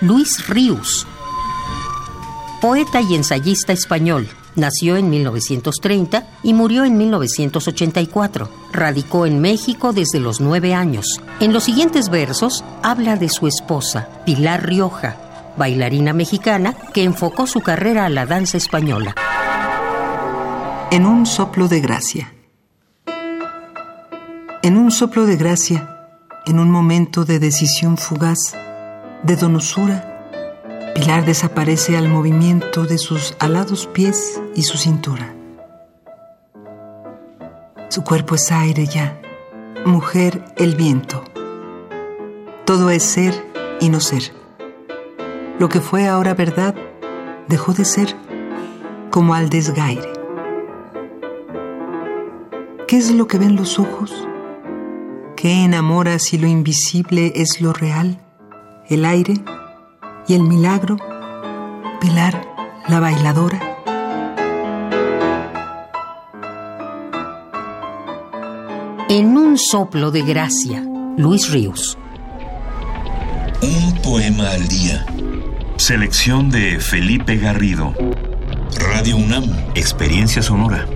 Luis Ríos, poeta y ensayista español. Nació en 1930 y murió en 1984. Radicó en México desde los nueve años. En los siguientes versos habla de su esposa, Pilar Rioja, bailarina mexicana que enfocó su carrera a la danza española. En un soplo de gracia. En un soplo de gracia, en un momento de decisión fugaz, de donosura, Pilar desaparece al movimiento de sus alados pies y su cintura. Su cuerpo es aire ya, mujer el viento. Todo es ser y no ser. Lo que fue ahora verdad dejó de ser como al desgaire. ¿Qué es lo que ven los ojos? ¿Qué enamora si lo invisible es lo real? ¿El aire? y el milagro, Pilar, la bailadora. En un soplo de gracia, Luis Ríos. Un poema al día. Selección de Felipe Garrido. Radio UNAM. Experiencia sonora.